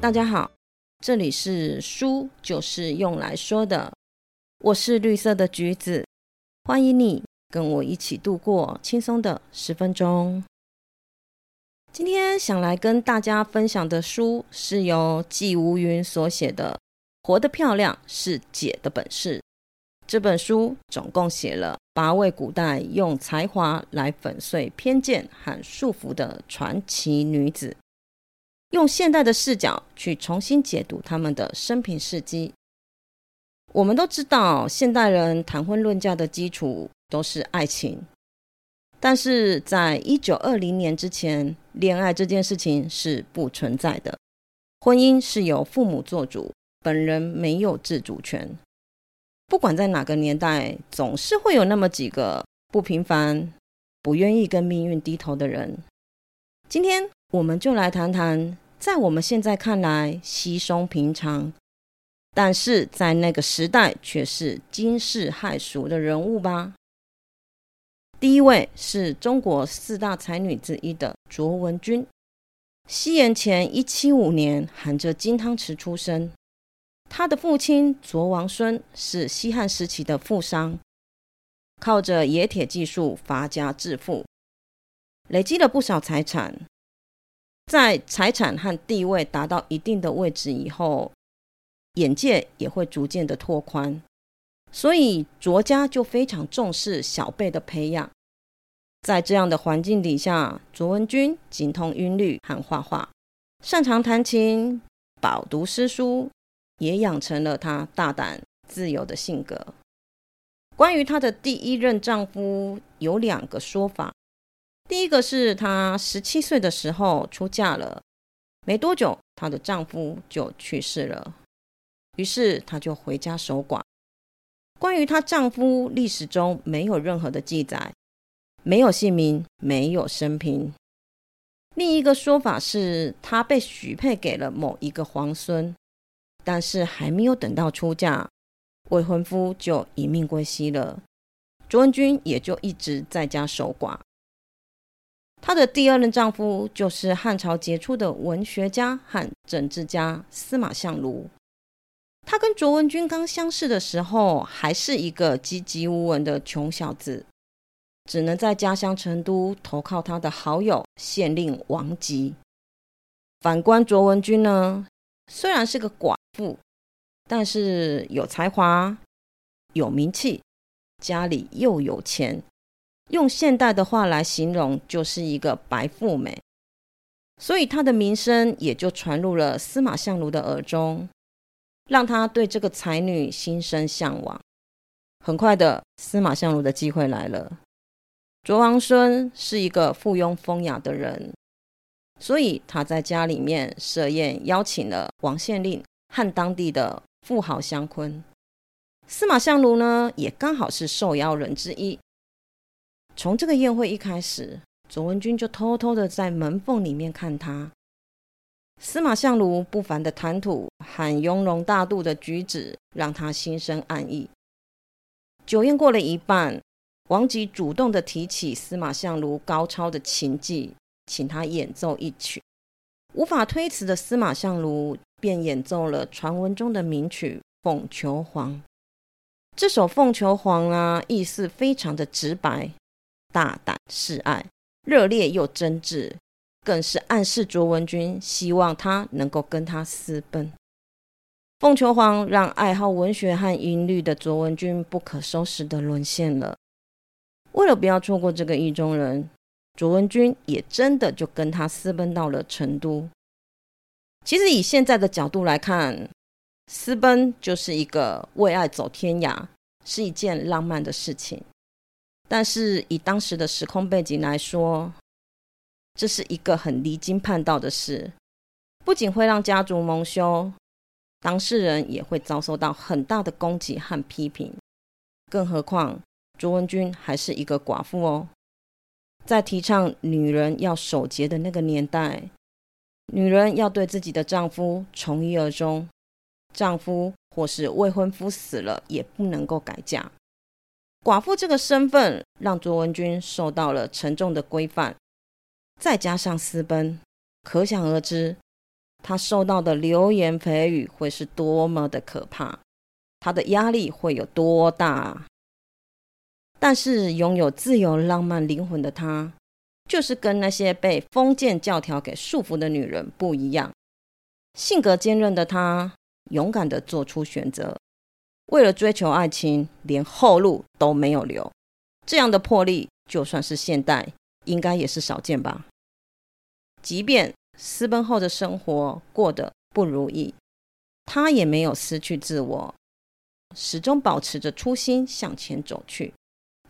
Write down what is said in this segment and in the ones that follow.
大家好，这里是书就是用来说的，我是绿色的橘子，欢迎你跟我一起度过轻松的十分钟。今天想来跟大家分享的书是由季无云所写的《活得漂亮是姐的本事》。这本书总共写了八位古代用才华来粉碎偏见和束缚的传奇女子。用现代的视角去重新解读他们的生平事迹。我们都知道，现代人谈婚论嫁的基础都是爱情，但是在一九二零年之前，恋爱这件事情是不存在的。婚姻是由父母做主，本人没有自主权。不管在哪个年代，总是会有那么几个不平凡、不愿意跟命运低头的人。今天。我们就来谈谈，在我们现在看来稀松平常，但是在那个时代却是惊世骇俗的人物吧。第一位是中国四大才女之一的卓文君，西元前一七五年含着金汤匙出生。她的父亲卓王孙是西汉时期的富商，靠着冶铁技术发家致富，累积了不少财产。在财产和地位达到一定的位置以后，眼界也会逐渐的拓宽，所以卓家就非常重视小辈的培养。在这样的环境底下，卓文君精通音律和画画，擅长弹琴，饱读诗书，也养成了她大胆自由的性格。关于她的第一任丈夫，有两个说法。第一个是她十七岁的时候出嫁了，没多久她的丈夫就去世了，于是她就回家守寡。关于她丈夫，历史中没有任何的记载，没有姓名，没有生平。另一个说法是她被许配给了某一个皇孙，但是还没有等到出嫁，未婚夫就一命归西了，卓文君也就一直在家守寡。她的第二任丈夫就是汉朝杰出的文学家和政治家司马相如。他跟卓文君刚相识的时候，还是一个籍籍无闻的穷小子，只能在家乡成都投靠他的好友县令王吉。反观卓文君呢，虽然是个寡妇，但是有才华、有名气，家里又有钱。用现代的话来形容，就是一个白富美，所以她的名声也就传入了司马相如的耳中，让他对这个才女心生向往。很快的，司马相如的机会来了。卓王孙是一个附庸风雅的人，所以他在家里面设宴，邀请了王县令和当地的富豪相坤。司马相如呢，也刚好是受邀人之一。从这个宴会一开始，卓文君就偷偷的在门缝里面看他。司马相如不凡的谈吐和雍容大度的举止，让他心生暗意。酒宴过了一半，王吉主动的提起司马相如高超的琴技，请他演奏一曲。无法推辞的司马相如便演奏了传闻中的名曲《凤求凰》。这首《凤求凰》啊，意思非常的直白。大胆示爱，热烈又真挚，更是暗示卓文君希望他能够跟他私奔。《凤求凰》让爱好文学和音律的卓文君不可收拾的沦陷了。为了不要错过这个意中人，卓文君也真的就跟他私奔到了成都。其实以现在的角度来看，私奔就是一个为爱走天涯，是一件浪漫的事情。但是以当时的时空背景来说，这是一个很离经叛道的事，不仅会让家族蒙羞，当事人也会遭受到很大的攻击和批评。更何况卓文君还是一个寡妇哦，在提倡女人要守节的那个年代，女人要对自己的丈夫从一而终，丈夫或是未婚夫死了也不能够改嫁。寡妇这个身份让卓文君受到了沉重的规范，再加上私奔，可想而知，他受到的流言蜚语会是多么的可怕，他的压力会有多大。但是拥有自由浪漫灵魂的他，就是跟那些被封建教条给束缚的女人不一样。性格坚韧的他，勇敢的做出选择，为了追求爱情，连后路都没有留。这样的魄力，就算是现代，应该也是少见吧。即便私奔后的生活过得不如意，他也没有失去自我，始终保持着初心向前走去。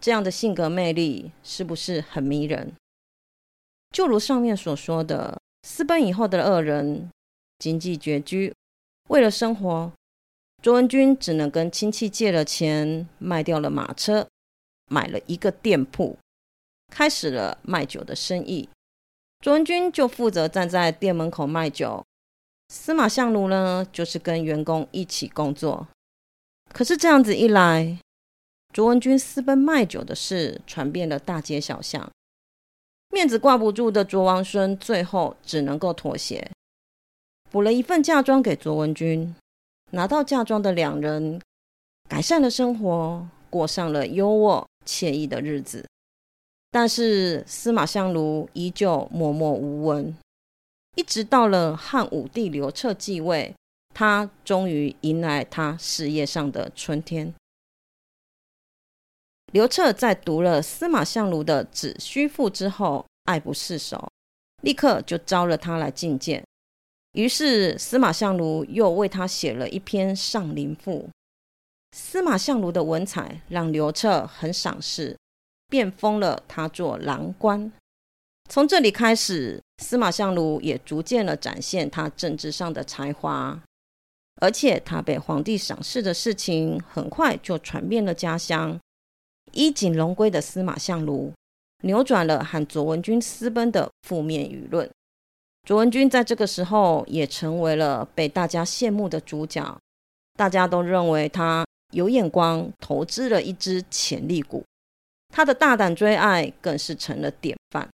这样的性格魅力是不是很迷人？就如上面所说的，私奔以后的恶人经济拮据，为了生活，卓文君只能跟亲戚借了钱，卖掉了马车，买了一个店铺，开始了卖酒的生意。卓文君就负责站在店门口卖酒，司马相如呢，就是跟员工一起工作。可是这样子一来，卓文君私奔卖酒的事传遍了大街小巷，面子挂不住的卓王孙最后只能够妥协，补了一份嫁妆给卓文君。拿到嫁妆的两人改善了生活，过上了优渥惬意的日子。但是司马相如依旧默默无闻，一直到了汉武帝刘彻继位，他终于迎来他事业上的春天。刘彻在读了司马相如的《子虚赋》之后，爱不释手，立刻就招了他来觐见。于是司马相如又为他写了一篇《上林赋》。司马相如的文采让刘彻很赏识，便封了他做郎官。从这里开始，司马相如也逐渐的展现他政治上的才华，而且他被皇帝赏识的事情很快就传遍了家乡。衣锦荣归的司马相如，扭转了和卓文君私奔的负面舆论。卓文君在这个时候也成为了被大家羡慕的主角，大家都认为他有眼光，投资了一只潜力股。他的大胆追爱更是成了典范。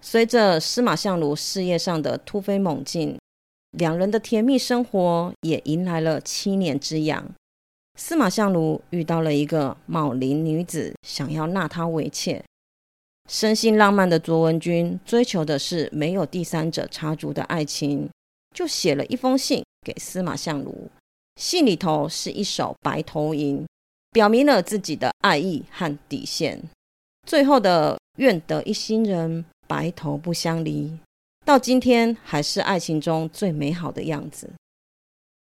随着司马相如事业上的突飞猛进，两人的甜蜜生活也迎来了七年之痒。司马相如遇到了一个茂龄女子，想要纳她为妾。生性浪漫的卓文君追求的是没有第三者插足的爱情，就写了一封信给司马相如。信里头是一首白头吟，表明了自己的爱意和底线。最后的愿得一心人，白头不相离，到今天还是爱情中最美好的样子。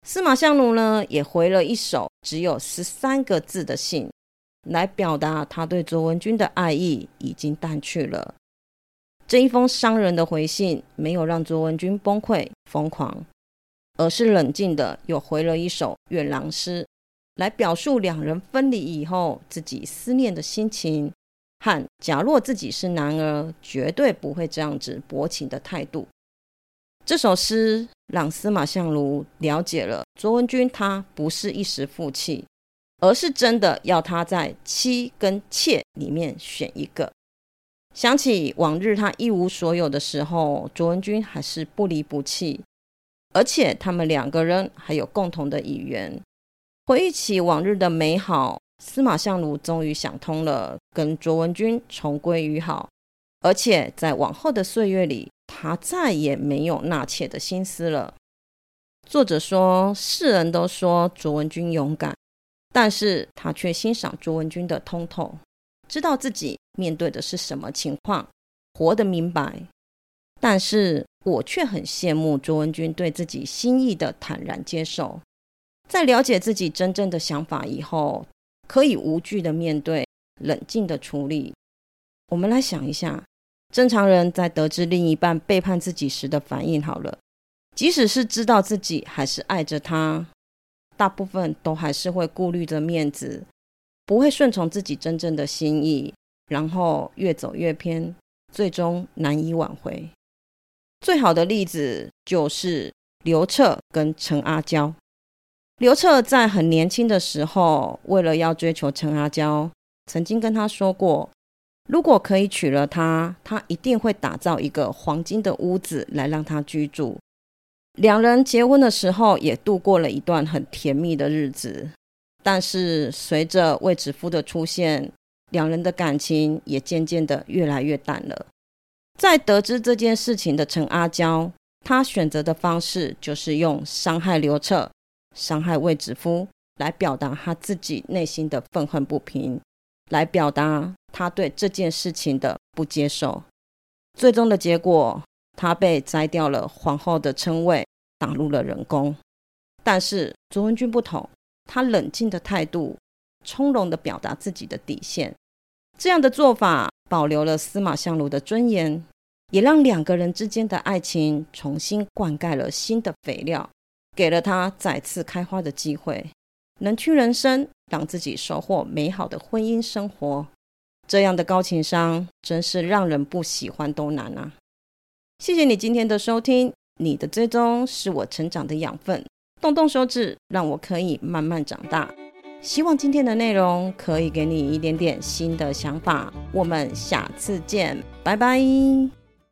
司马相如呢，也回了一首只有十三个字的信，来表达他对卓文君的爱意已经淡去了。这一封伤人的回信，没有让卓文君崩溃疯狂，而是冷静的又回了一首《愿郎诗》，来表述两人分离以后自己思念的心情，和假若自己是男儿，绝对不会这样子薄情的态度。这首诗让司马相如了解了卓文君，他不是一时负气，而是真的要他在妻跟妾里面选一个。想起往日他一无所有的时候，卓文君还是不离不弃，而且他们两个人还有共同的语言。回忆起往日的美好，司马相如终于想通了，跟卓文君重归于好，而且在往后的岁月里。他再也没有纳妾的心思了。作者说，世人都说卓文君勇敢，但是他却欣赏卓文君的通透，知道自己面对的是什么情况，活得明白。但是我却很羡慕卓文君对自己心意的坦然接受，在了解自己真正的想法以后，可以无惧的面对，冷静的处理。我们来想一下。正常人在得知另一半背叛自己时的反应，好了，即使是知道自己还是爱着他，大部分都还是会顾虑着面子，不会顺从自己真正的心意，然后越走越偏，最终难以挽回。最好的例子就是刘彻跟陈阿娇。刘彻在很年轻的时候，为了要追求陈阿娇，曾经跟他说过。如果可以娶了她，他一定会打造一个黄金的屋子来让她居住。两人结婚的时候也度过了一段很甜蜜的日子。但是随着魏子夫的出现，两人的感情也渐渐的越来越淡了。在得知这件事情的陈阿娇，她选择的方式就是用伤害刘彻、伤害魏子夫来表达她自己内心的愤恨不平，来表达她对这件事情的不接受。最终的结果，他被摘掉了皇后的称谓，打入了冷宫。但是卓文君不同，她冷静的态度，从容的表达自己的底线，这样的做法。保留了司马相如的尊严，也让两个人之间的爱情重新灌溉了新的肥料，给了他再次开花的机会，能屈人生，让自己收获美好的婚姻生活。这样的高情商，真是让人不喜欢都难啊！谢谢你今天的收听，你的追踪是我成长的养分，动动手指，让我可以慢慢长大。希望今天的内容可以给你一点点新的想法。我们下次见，拜拜。